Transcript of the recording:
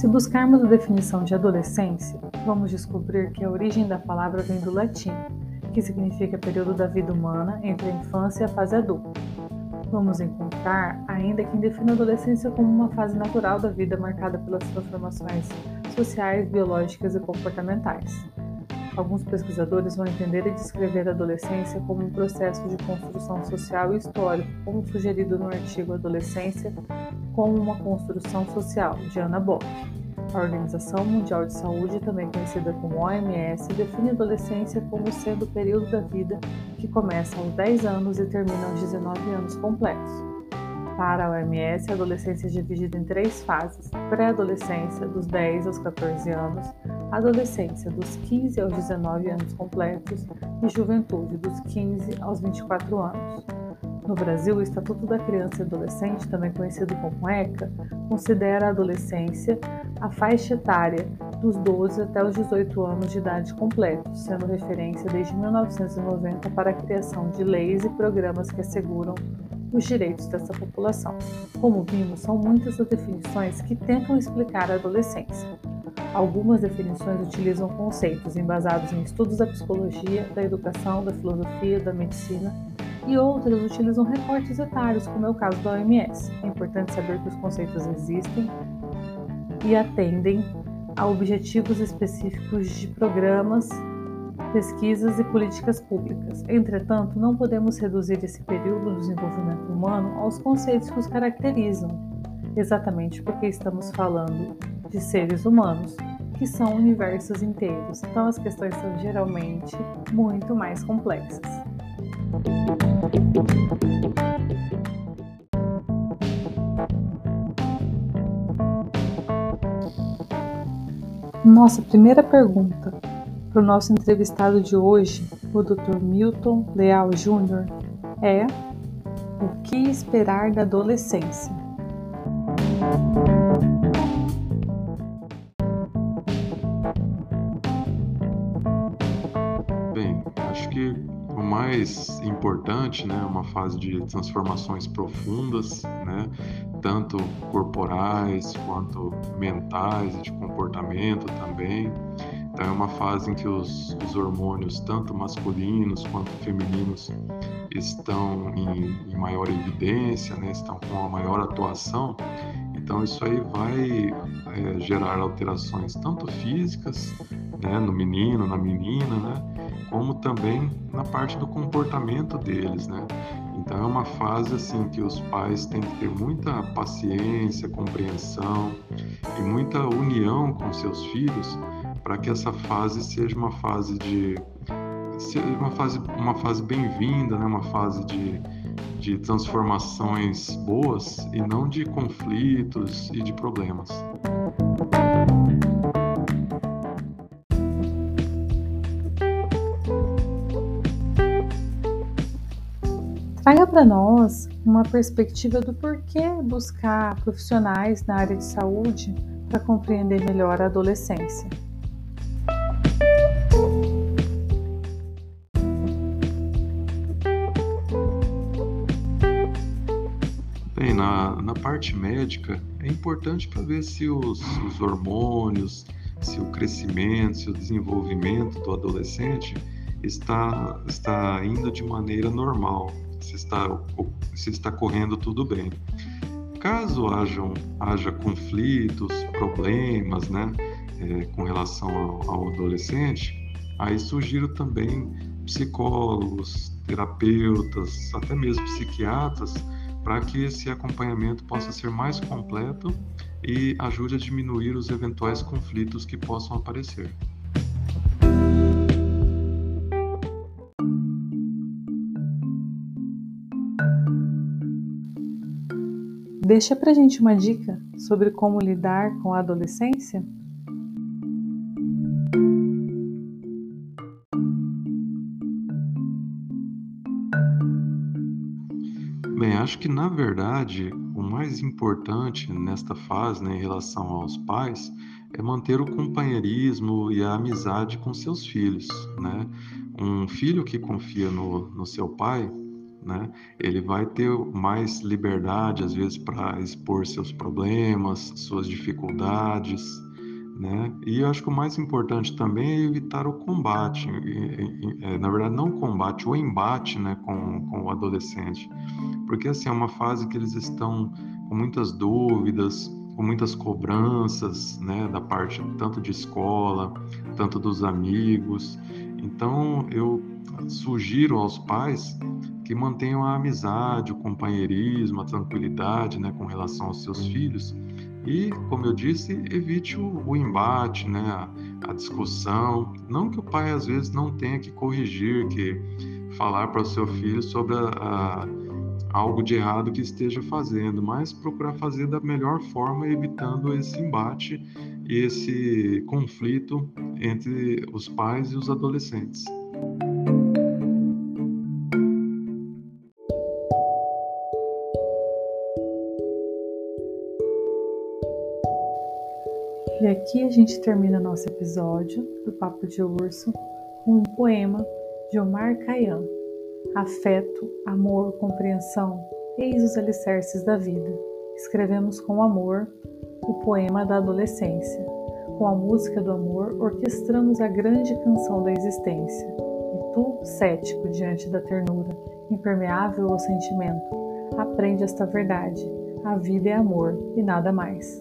Se buscarmos a definição de adolescência, vamos descobrir que a origem da palavra vem do latim, que significa período da vida humana entre a infância e a fase adulta. Vamos encontrar ainda quem define a adolescência como uma fase natural da vida marcada pelas transformações sociais, biológicas e comportamentais. Alguns pesquisadores vão entender e descrever a adolescência como um processo de construção social e histórico, como sugerido no artigo Adolescência como uma construção social, de Anna Bock. A Organização Mundial de Saúde, também conhecida como OMS, define a adolescência como sendo o período da vida que começa aos 10 anos e termina aos 19 anos completos. Para a OMS, a adolescência é dividida em três fases: pré-adolescência, dos 10 aos 14 anos, adolescência, dos 15 aos 19 anos completos, e juventude, dos 15 aos 24 anos. No Brasil, o Estatuto da Criança e Adolescente, também conhecido como ECA, considera a adolescência a faixa etária dos 12 até os 18 anos de idade completos, sendo referência desde 1990 para a criação de leis e programas que asseguram os direitos dessa população. Como vimos, são muitas as definições que tentam explicar a adolescência. Algumas definições utilizam conceitos embasados em estudos da psicologia, da educação, da filosofia, da medicina e outras utilizam recortes etários, como é o caso da OMS. É importante saber que os conceitos existem e atendem a objetivos específicos de programas, pesquisas e políticas públicas. Entretanto, não podemos reduzir esse período do desenvolvimento humano aos conceitos que os caracterizam, exatamente porque estamos falando de seres humanos, que são universos inteiros. Então, as questões são geralmente muito mais complexas. Nossa primeira pergunta para o nosso entrevistado de hoje, o Dr. Milton Leal Jr., é: O que esperar da adolescência? mais importante, né, uma fase de transformações profundas, né, tanto corporais quanto mentais e de comportamento também. Então é uma fase em que os, os hormônios, tanto masculinos quanto femininos, estão em, em maior evidência, né, estão com uma maior atuação. Então isso aí vai é, gerar alterações tanto físicas, né, no menino, na menina, né, como também na parte do comportamento deles, né? Então é uma fase assim que os pais têm que ter muita paciência, compreensão e muita união com seus filhos para que essa fase seja uma fase de uma fase uma fase bem-vinda, né? Uma fase de de transformações boas e não de conflitos e de problemas. Traga para nós uma perspectiva do porquê buscar profissionais na área de saúde para compreender melhor a adolescência. Bem, na, na parte médica é importante para ver se os, os hormônios, se o crescimento, se o desenvolvimento do adolescente está, está indo de maneira normal, se está, se está correndo tudo bem. Caso hajam, haja conflitos, problemas, né, é, com relação ao, ao adolescente, aí sugiro também psicólogos, terapeutas, até mesmo psiquiatras, para que esse acompanhamento possa ser mais completo e ajude a diminuir os eventuais conflitos que possam aparecer. Deixa pra gente uma dica sobre como lidar com a adolescência? Acho que na verdade o mais importante nesta fase, né, em relação aos pais, é manter o companheirismo e a amizade com seus filhos, né? Um filho que confia no, no seu pai né? Ele vai ter mais liberdade, às vezes, para expor seus problemas, suas dificuldades, né? E eu acho que o mais importante também é evitar o combate, é, na verdade, não o combate, o embate, né, com, com o adolescente, porque assim é uma fase que eles estão com muitas dúvidas, com muitas cobranças, né, da parte tanto de escola, tanto dos amigos. Então, eu sugiro aos pais que mantenham a amizade, o companheirismo, a tranquilidade, né, com relação aos seus filhos. E, como eu disse, evite o, o embate, né, a, a, discussão. Não que o pai às vezes não tenha que corrigir, que falar para o seu filho sobre a, a, algo de errado que esteja fazendo, mas procurar fazer da melhor forma, evitando esse embate e esse conflito entre os pais e os adolescentes. E aqui a gente termina nosso episódio do Papo de Urso com um poema de Omar Khayyam. Afeto, amor, compreensão, eis os alicerces da vida. Escrevemos com amor o poema da adolescência. Com a música do amor, orquestramos a grande canção da existência. E tu, cético diante da ternura, impermeável ao sentimento, aprende esta verdade: a vida é amor e nada mais.